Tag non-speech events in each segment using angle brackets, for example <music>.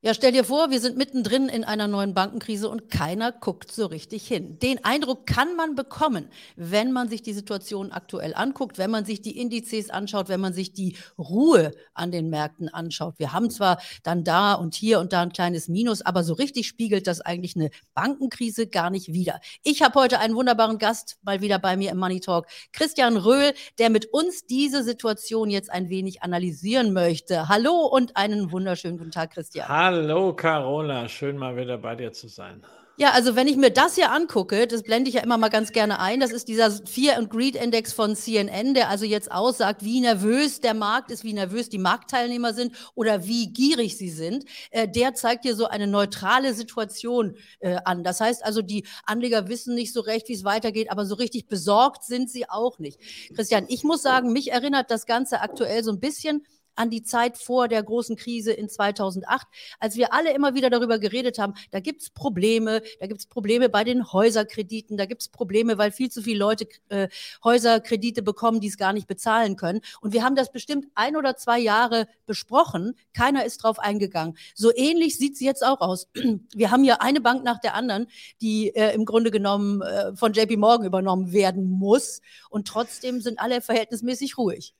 Ja, stell dir vor, wir sind mittendrin in einer neuen Bankenkrise und keiner guckt so richtig hin. Den Eindruck kann man bekommen, wenn man sich die Situation aktuell anguckt, wenn man sich die Indizes anschaut, wenn man sich die Ruhe an den Märkten anschaut. Wir haben zwar dann da und hier und da ein kleines Minus, aber so richtig spiegelt das eigentlich eine Bankenkrise gar nicht wider. Ich habe heute einen wunderbaren Gast mal wieder bei mir im Money Talk, Christian Röhl, der mit uns diese Situation jetzt ein wenig analysieren möchte. Hallo und einen wunderschönen guten Tag, Christian. Hallo. Hallo Carola, schön mal wieder bei dir zu sein. Ja, also wenn ich mir das hier angucke, das blende ich ja immer mal ganz gerne ein, das ist dieser Fear and Greed Index von CNN, der also jetzt aussagt, wie nervös der Markt ist, wie nervös die Marktteilnehmer sind oder wie gierig sie sind. Äh, der zeigt hier so eine neutrale Situation äh, an. Das heißt also, die Anleger wissen nicht so recht, wie es weitergeht, aber so richtig besorgt sind sie auch nicht. Christian, ich muss sagen, mich erinnert das Ganze aktuell so ein bisschen an die Zeit vor der großen Krise in 2008, als wir alle immer wieder darüber geredet haben, da gibt es Probleme, da gibt es Probleme bei den Häuserkrediten, da gibt es Probleme, weil viel zu viele Leute äh, Häuserkredite bekommen, die es gar nicht bezahlen können. Und wir haben das bestimmt ein oder zwei Jahre besprochen. Keiner ist drauf eingegangen. So ähnlich sieht es jetzt auch aus. Wir haben ja eine Bank nach der anderen, die äh, im Grunde genommen äh, von JP Morgan übernommen werden muss. Und trotzdem sind alle verhältnismäßig ruhig.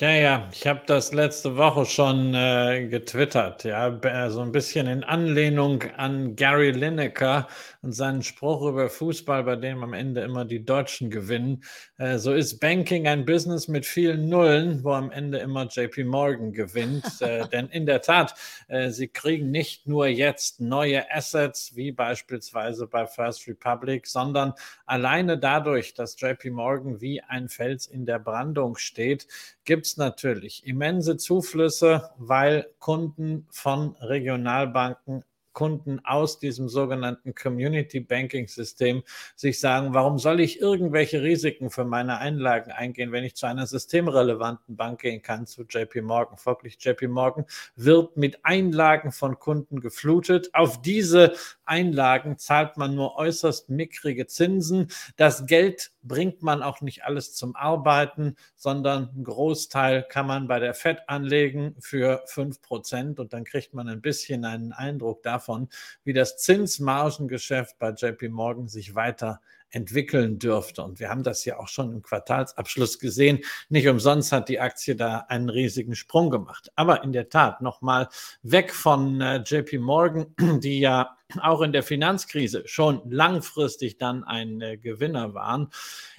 Ja, ja, ich habe das letzte Woche schon äh, getwittert, ja, so ein bisschen in Anlehnung an Gary Lineker und seinen Spruch über Fußball, bei dem am Ende immer die Deutschen gewinnen. Äh, so ist Banking ein Business mit vielen Nullen, wo am Ende immer JP Morgan gewinnt. <laughs> äh, denn in der Tat, äh, sie kriegen nicht nur jetzt neue Assets, wie beispielsweise bei First Republic, sondern alleine dadurch, dass JP Morgan wie ein Fels in der Brandung steht, gibt es natürlich immense Zuflüsse, weil Kunden von Regionalbanken Kunden aus diesem sogenannten Community Banking System sich sagen, warum soll ich irgendwelche Risiken für meine Einlagen eingehen, wenn ich zu einer systemrelevanten Bank gehen kann, zu JP Morgan. Folglich JP Morgan wird mit Einlagen von Kunden geflutet. Auf diese Einlagen zahlt man nur äußerst mickrige Zinsen. Das Geld bringt man auch nicht alles zum Arbeiten, sondern einen Großteil kann man bei der FED anlegen für fünf Prozent und dann kriegt man ein bisschen einen Eindruck davon, wie das Zinsmargengeschäft bei JP Morgan sich weiter entwickeln dürfte. Und wir haben das ja auch schon im Quartalsabschluss gesehen. Nicht umsonst hat die Aktie da einen riesigen Sprung gemacht. Aber in der Tat nochmal weg von äh, JP Morgan, <clears throat> die ja auch in der Finanzkrise schon langfristig dann ein äh, Gewinner waren.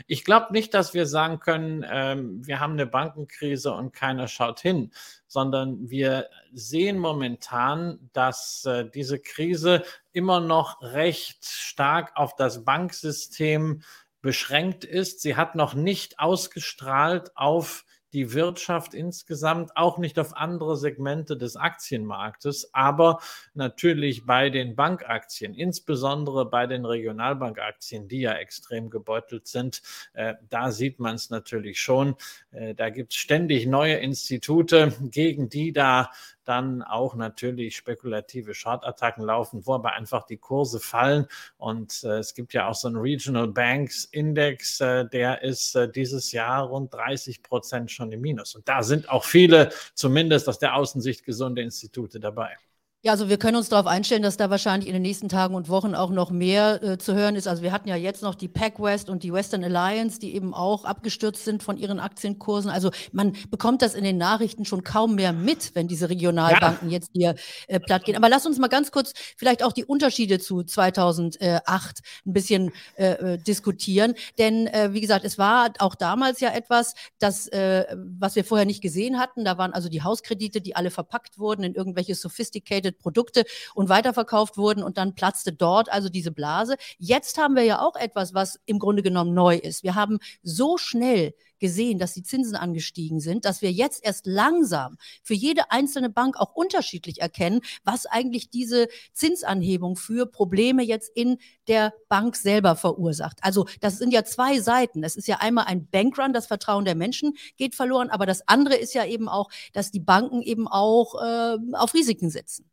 Ich glaube nicht, dass wir sagen können, ähm, wir haben eine Bankenkrise und keiner schaut hin, sondern wir sehen momentan, dass äh, diese Krise immer noch recht stark auf das Banksystem beschränkt ist. Sie hat noch nicht ausgestrahlt auf die Wirtschaft insgesamt, auch nicht auf andere Segmente des Aktienmarktes, aber natürlich bei den Bankaktien, insbesondere bei den Regionalbankaktien, die ja extrem gebeutelt sind. Äh, da sieht man es natürlich schon. Äh, da gibt es ständig neue Institute, gegen die da dann auch natürlich spekulative Short-Attacken laufen, wo aber einfach die Kurse fallen. Und äh, es gibt ja auch so einen Regional Banks Index, äh, der ist äh, dieses Jahr rund 30 Prozent schon im Minus. Und da sind auch viele, zumindest aus der Außensicht gesunde Institute dabei. Ja, also wir können uns darauf einstellen, dass da wahrscheinlich in den nächsten Tagen und Wochen auch noch mehr äh, zu hören ist. Also wir hatten ja jetzt noch die PacWest und die Western Alliance, die eben auch abgestürzt sind von ihren Aktienkursen. Also man bekommt das in den Nachrichten schon kaum mehr mit, wenn diese Regionalbanken ja. jetzt hier äh, platt gehen. Aber lass uns mal ganz kurz vielleicht auch die Unterschiede zu 2008 ein bisschen äh, äh, diskutieren. Denn äh, wie gesagt, es war auch damals ja etwas, das, äh, was wir vorher nicht gesehen hatten. Da waren also die Hauskredite, die alle verpackt wurden in irgendwelche sophisticated Produkte und weiterverkauft wurden und dann platzte dort also diese Blase. Jetzt haben wir ja auch etwas, was im Grunde genommen neu ist. Wir haben so schnell gesehen, dass die Zinsen angestiegen sind, dass wir jetzt erst langsam für jede einzelne Bank auch unterschiedlich erkennen, was eigentlich diese Zinsanhebung für Probleme jetzt in der Bank selber verursacht. Also das sind ja zwei Seiten. Es ist ja einmal ein Bankrun, das Vertrauen der Menschen geht verloren, aber das andere ist ja eben auch, dass die Banken eben auch äh, auf Risiken setzen.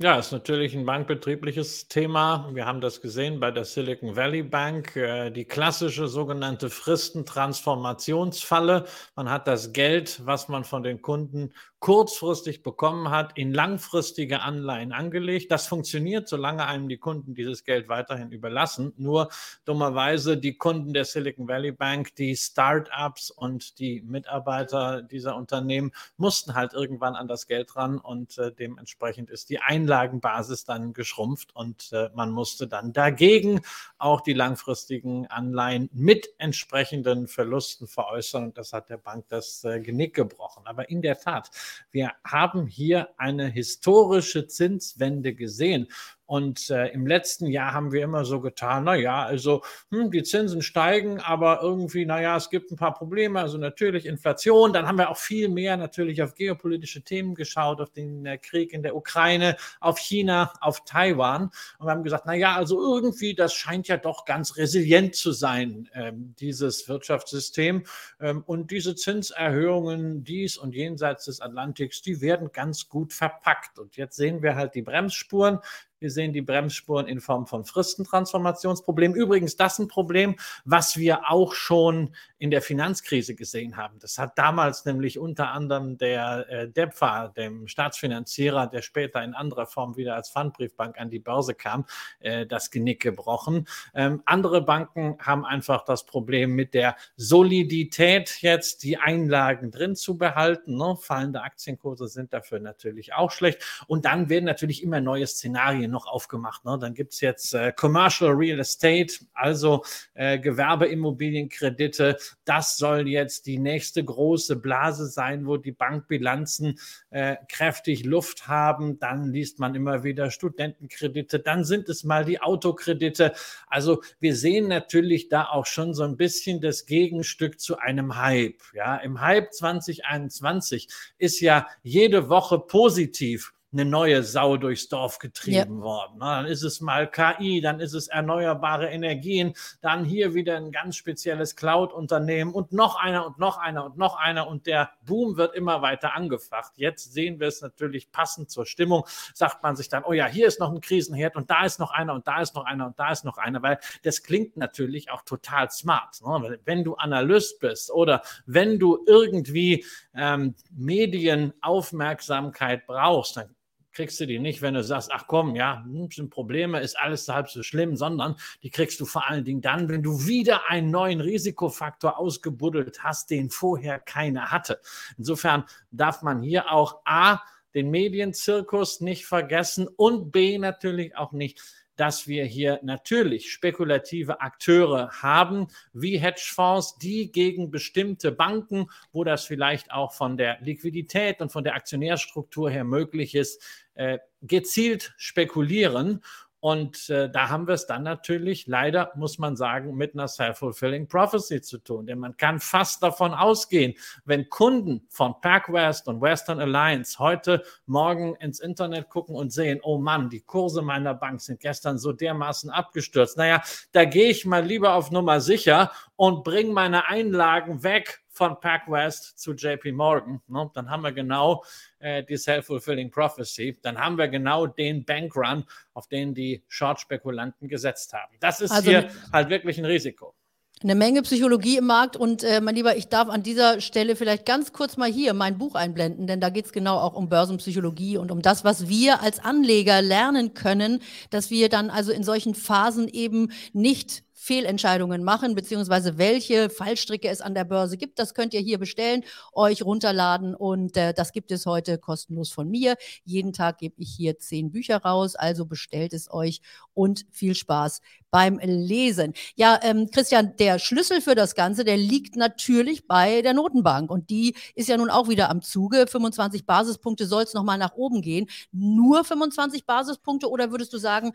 Ja, ist natürlich ein bankbetriebliches Thema. Wir haben das gesehen bei der Silicon Valley Bank, äh, die klassische sogenannte Fristentransformationsfalle. Man hat das Geld, was man von den Kunden kurzfristig bekommen hat, in langfristige Anleihen angelegt. Das funktioniert, solange einem die Kunden dieses Geld weiterhin überlassen. Nur dummerweise die Kunden der Silicon Valley Bank, die Start-ups und die Mitarbeiter dieser Unternehmen mussten halt irgendwann an das Geld ran und äh, dementsprechend ist die Einlagenbasis dann geschrumpft und äh, man musste dann dagegen auch die langfristigen Anleihen mit entsprechenden Verlusten veräußern und das hat der Bank das äh, Genick gebrochen. Aber in der Tat, wir haben hier eine historische Zinswende gesehen. Und äh, im letzten Jahr haben wir immer so getan, na ja, also hm, die Zinsen steigen, aber irgendwie, na ja, es gibt ein paar Probleme. Also natürlich Inflation. Dann haben wir auch viel mehr natürlich auf geopolitische Themen geschaut, auf den äh, Krieg in der Ukraine, auf China, auf Taiwan. Und wir haben gesagt, na ja, also irgendwie, das scheint ja doch ganz resilient zu sein, ähm, dieses Wirtschaftssystem. Ähm, und diese Zinserhöhungen dies und jenseits des Atlantiks, die werden ganz gut verpackt. Und jetzt sehen wir halt die Bremsspuren. Wir sehen die Bremsspuren in Form von Fristentransformationsproblemen. Übrigens, das ist ein Problem, was wir auch schon in der Finanzkrise gesehen haben. Das hat damals nämlich unter anderem der äh, DEPFA, dem Staatsfinanzierer, der später in anderer Form wieder als Pfandbriefbank an die Börse kam, äh, das Genick gebrochen. Ähm, andere Banken haben einfach das Problem mit der Solidität, jetzt die Einlagen drin zu behalten. Ne? Fallende Aktienkurse sind dafür natürlich auch schlecht. Und dann werden natürlich immer neue Szenarien noch aufgemacht. Ne? Dann gibt es jetzt äh, Commercial Real Estate, also äh, Gewerbeimmobilienkredite das soll jetzt die nächste große Blase sein, wo die Bankbilanzen äh, kräftig Luft haben. Dann liest man immer wieder Studentenkredite, dann sind es mal die Autokredite. Also wir sehen natürlich da auch schon so ein bisschen das Gegenstück zu einem Hype. Ja, im Hype 2021 ist ja jede Woche positiv eine neue Sau durchs Dorf getrieben ja. worden. Dann ist es mal KI, dann ist es erneuerbare Energien, dann hier wieder ein ganz spezielles Cloud-Unternehmen und noch einer und noch einer und noch einer und der Boom wird immer weiter angefacht. Jetzt sehen wir es natürlich passend zur Stimmung, sagt man sich dann, oh ja, hier ist noch ein Krisenherd und da ist noch einer und da ist noch einer und da ist noch einer, weil das klingt natürlich auch total smart. Ne? Wenn du Analyst bist oder wenn du irgendwie ähm, Medienaufmerksamkeit brauchst, dann kriegst du die nicht, wenn du sagst, ach komm, ja, hm, sind Probleme, ist alles halb so schlimm, sondern die kriegst du vor allen Dingen dann, wenn du wieder einen neuen Risikofaktor ausgebuddelt hast, den vorher keiner hatte. Insofern darf man hier auch A, den Medienzirkus nicht vergessen und B, natürlich auch nicht dass wir hier natürlich spekulative Akteure haben, wie Hedgefonds, die gegen bestimmte Banken, wo das vielleicht auch von der Liquidität und von der Aktionärstruktur her möglich ist, äh, gezielt spekulieren. Und äh, da haben wir es dann natürlich leider, muss man sagen, mit einer self-fulfilling prophecy zu tun. Denn man kann fast davon ausgehen, wenn Kunden von PacWest und Western Alliance heute Morgen ins Internet gucken und sehen, oh Mann, die Kurse meiner Bank sind gestern so dermaßen abgestürzt. Naja, da gehe ich mal lieber auf Nummer sicher und bringe meine Einlagen weg von PacWest zu JP Morgan. Ne? Dann haben wir genau äh, die Self-Fulfilling Prophecy. Dann haben wir genau den Bankrun, auf den die Short-Spekulanten gesetzt haben. Das ist also, hier halt wirklich ein Risiko. Eine Menge Psychologie im Markt und äh, mein Lieber, ich darf an dieser Stelle vielleicht ganz kurz mal hier mein Buch einblenden, denn da geht es genau auch um Börsenpsychologie und um das, was wir als Anleger lernen können, dass wir dann also in solchen Phasen eben nicht Fehlentscheidungen machen, beziehungsweise welche Fallstricke es an der Börse gibt. Das könnt ihr hier bestellen, euch runterladen und äh, das gibt es heute kostenlos von mir. Jeden Tag gebe ich hier zehn Bücher raus, also bestellt es euch und viel Spaß beim Lesen. Ja, ähm, Christian, der Schlüssel für das Ganze, der liegt natürlich bei der Notenbank und die ist ja nun auch wieder am Zuge. 25 Basispunkte soll es nochmal nach oben gehen. Nur 25 Basispunkte oder würdest du sagen,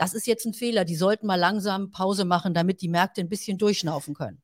das ist jetzt ein Fehler. Die sollten mal langsam Pause machen, damit die Märkte ein bisschen durchschnaufen können.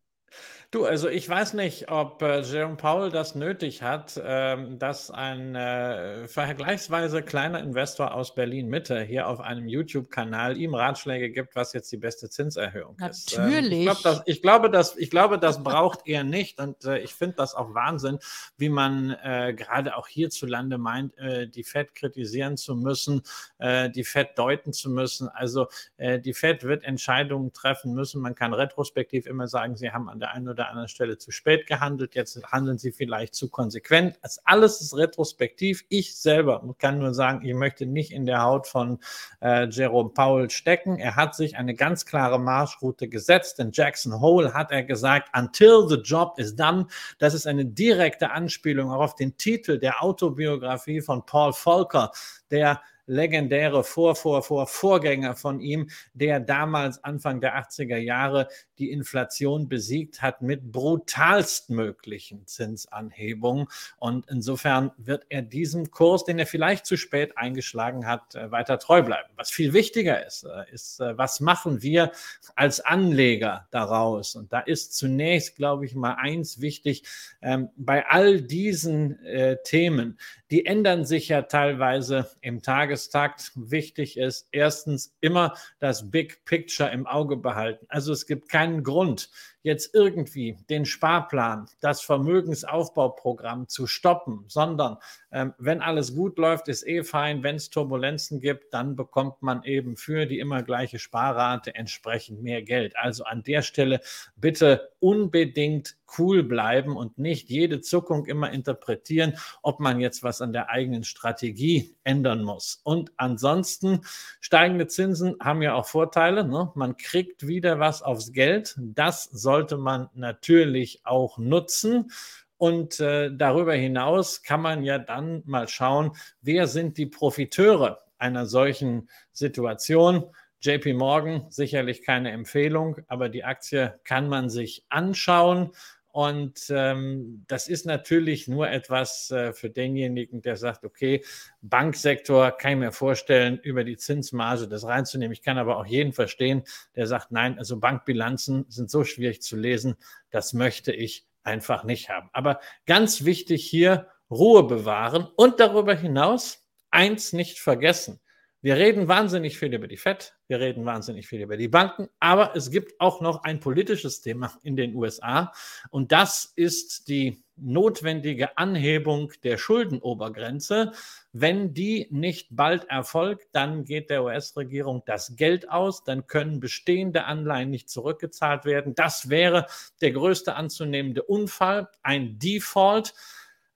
Du, also ich weiß nicht, ob äh, Jerome Powell das nötig hat, ähm, dass ein äh, vergleichsweise kleiner Investor aus Berlin Mitte hier auf einem YouTube-Kanal ihm Ratschläge gibt, was jetzt die beste Zinserhöhung ist. Natürlich. Ähm, ich, glaub, das, ich, glaube, das, ich glaube, das braucht er nicht und äh, ich finde das auch Wahnsinn, wie man äh, gerade auch hierzulande meint, äh, die Fed kritisieren zu müssen, äh, die Fed deuten zu müssen. Also die Fed wird Entscheidungen treffen müssen. Man kann retrospektiv immer sagen, sie haben an der einen oder anderen Stelle zu spät gehandelt, jetzt handeln sie vielleicht zu konsequent. Das alles ist retrospektiv. Ich selber kann nur sagen, ich möchte nicht in der Haut von äh, Jerome Powell stecken. Er hat sich eine ganz klare Marschroute gesetzt. In Jackson Hole hat er gesagt, until the job is done. Das ist eine direkte Anspielung auch auf den Titel der Autobiografie von Paul Volcker, der legendäre Vor, Vor, Vor, Vorgänger von ihm, der damals Anfang der 80er Jahre die Inflation besiegt hat mit brutalstmöglichen Zinsanhebungen. Und insofern wird er diesem Kurs, den er vielleicht zu spät eingeschlagen hat, äh, weiter treu bleiben. Was viel wichtiger ist, äh, ist, äh, was machen wir als Anleger daraus? Und da ist zunächst, glaube ich, mal eins wichtig, ähm, bei all diesen Themen, die ändern sich ja teilweise im Tagestakt. Wichtig ist erstens immer das Big Picture im Auge behalten. Also es gibt keinen Grund, jetzt irgendwie den Sparplan, das Vermögensaufbauprogramm zu stoppen, sondern ähm, wenn alles gut läuft, ist eh fein. Wenn es Turbulenzen gibt, dann bekommt man eben für die immer gleiche Sparrate entsprechend mehr Geld. Also an der Stelle bitte unbedingt cool bleiben und nicht jede Zuckung immer interpretieren, ob man jetzt was an der eigenen Strategie ändern muss. Und ansonsten steigende Zinsen haben ja auch Vorteile. Ne? Man kriegt wieder was aufs Geld. Das soll sollte man natürlich auch nutzen. Und äh, darüber hinaus kann man ja dann mal schauen, wer sind die Profiteure einer solchen Situation. JP Morgan sicherlich keine Empfehlung, aber die Aktie kann man sich anschauen. Und ähm, das ist natürlich nur etwas äh, für denjenigen, der sagt, okay, Banksektor kann ich mir vorstellen, über die Zinsmarge das reinzunehmen. Ich kann aber auch jeden verstehen, der sagt, nein, also Bankbilanzen sind so schwierig zu lesen, das möchte ich einfach nicht haben. Aber ganz wichtig hier, Ruhe bewahren und darüber hinaus eins nicht vergessen. Wir reden wahnsinnig viel über die FED, wir reden wahnsinnig viel über die Banken, aber es gibt auch noch ein politisches Thema in den USA und das ist die notwendige Anhebung der Schuldenobergrenze. Wenn die nicht bald erfolgt, dann geht der US-Regierung das Geld aus, dann können bestehende Anleihen nicht zurückgezahlt werden. Das wäre der größte anzunehmende Unfall, ein Default.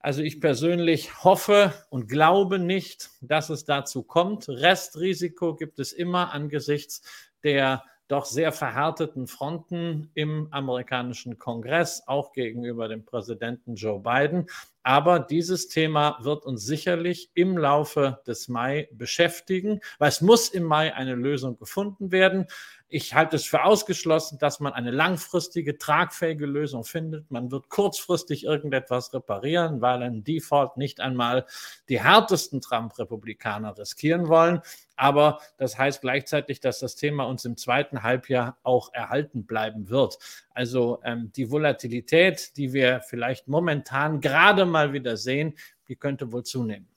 Also ich persönlich hoffe und glaube nicht, dass es dazu kommt. Restrisiko gibt es immer angesichts der doch sehr verhärteten Fronten im amerikanischen Kongress, auch gegenüber dem Präsidenten Joe Biden. Aber dieses Thema wird uns sicherlich im Laufe des Mai beschäftigen, weil es muss im Mai eine Lösung gefunden werden. Ich halte es für ausgeschlossen, dass man eine langfristige, tragfähige Lösung findet. Man wird kurzfristig irgendetwas reparieren, weil ein Default nicht einmal die härtesten Trump-Republikaner riskieren wollen. Aber das heißt gleichzeitig, dass das Thema uns im zweiten Halbjahr auch erhalten bleiben wird. Also ähm, die Volatilität, die wir vielleicht momentan gerade mal wieder sehen, die könnte wohl zunehmen.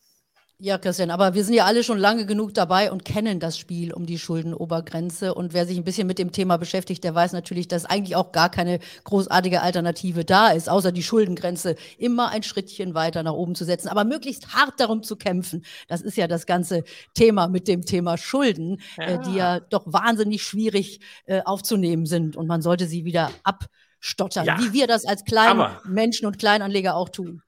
Ja, Christian, aber wir sind ja alle schon lange genug dabei und kennen das Spiel um die Schuldenobergrenze. Und wer sich ein bisschen mit dem Thema beschäftigt, der weiß natürlich, dass eigentlich auch gar keine großartige Alternative da ist, außer die Schuldengrenze immer ein Schrittchen weiter nach oben zu setzen, aber möglichst hart darum zu kämpfen. Das ist ja das ganze Thema mit dem Thema Schulden, ja. Äh, die ja doch wahnsinnig schwierig äh, aufzunehmen sind. Und man sollte sie wieder abstottern, ja. wie wir das als kleine Menschen und Kleinanleger auch tun.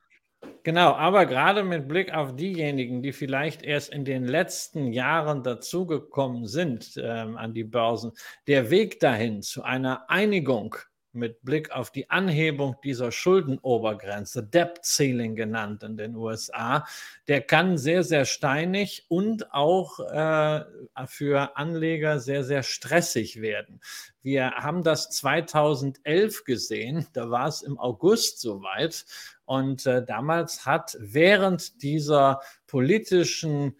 Genau, aber gerade mit Blick auf diejenigen, die vielleicht erst in den letzten Jahren dazugekommen sind ähm, an die Börsen, der Weg dahin zu einer Einigung mit Blick auf die Anhebung dieser Schuldenobergrenze, Debt Ceiling genannt in den USA, der kann sehr, sehr steinig und auch äh, für Anleger sehr, sehr stressig werden. Wir haben das 2011 gesehen, da war es im August soweit und äh, damals hat während dieser politischen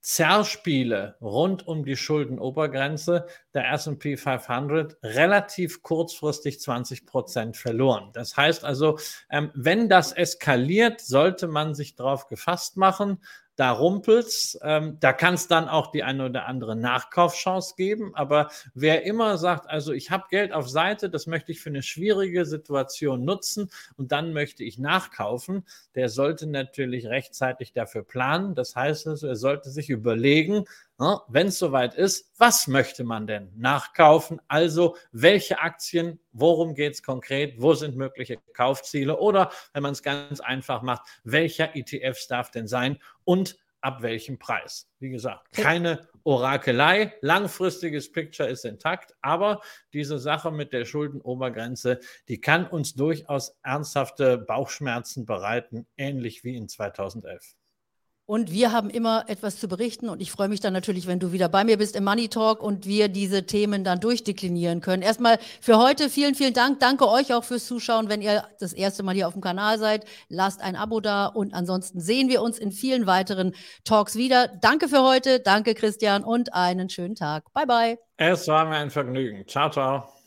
Zerspiele rund um die Schuldenobergrenze der SP 500 relativ kurzfristig 20 Prozent verloren. Das heißt also, ähm, wenn das eskaliert, sollte man sich darauf gefasst machen, da rumpelt's. Ähm, da kann es dann auch die eine oder andere Nachkaufchance geben. Aber wer immer sagt, also ich habe Geld auf Seite, das möchte ich für eine schwierige Situation nutzen und dann möchte ich nachkaufen, der sollte natürlich rechtzeitig dafür planen. Das heißt also, er sollte sich überlegen? Wenn es soweit ist, was möchte man denn nachkaufen? Also welche Aktien, worum geht es konkret, wo sind mögliche Kaufziele oder wenn man es ganz einfach macht, welcher ETFs darf denn sein und ab welchem Preis? Wie gesagt, keine Orakelei, langfristiges Picture ist intakt, aber diese Sache mit der Schuldenobergrenze, die kann uns durchaus ernsthafte Bauchschmerzen bereiten, ähnlich wie in 2011. Und wir haben immer etwas zu berichten. Und ich freue mich dann natürlich, wenn du wieder bei mir bist im Money Talk und wir diese Themen dann durchdeklinieren können. Erstmal für heute vielen, vielen Dank. Danke euch auch fürs Zuschauen. Wenn ihr das erste Mal hier auf dem Kanal seid, lasst ein Abo da. Und ansonsten sehen wir uns in vielen weiteren Talks wieder. Danke für heute. Danke, Christian. Und einen schönen Tag. Bye, bye. Es war mir ein Vergnügen. Ciao, ciao.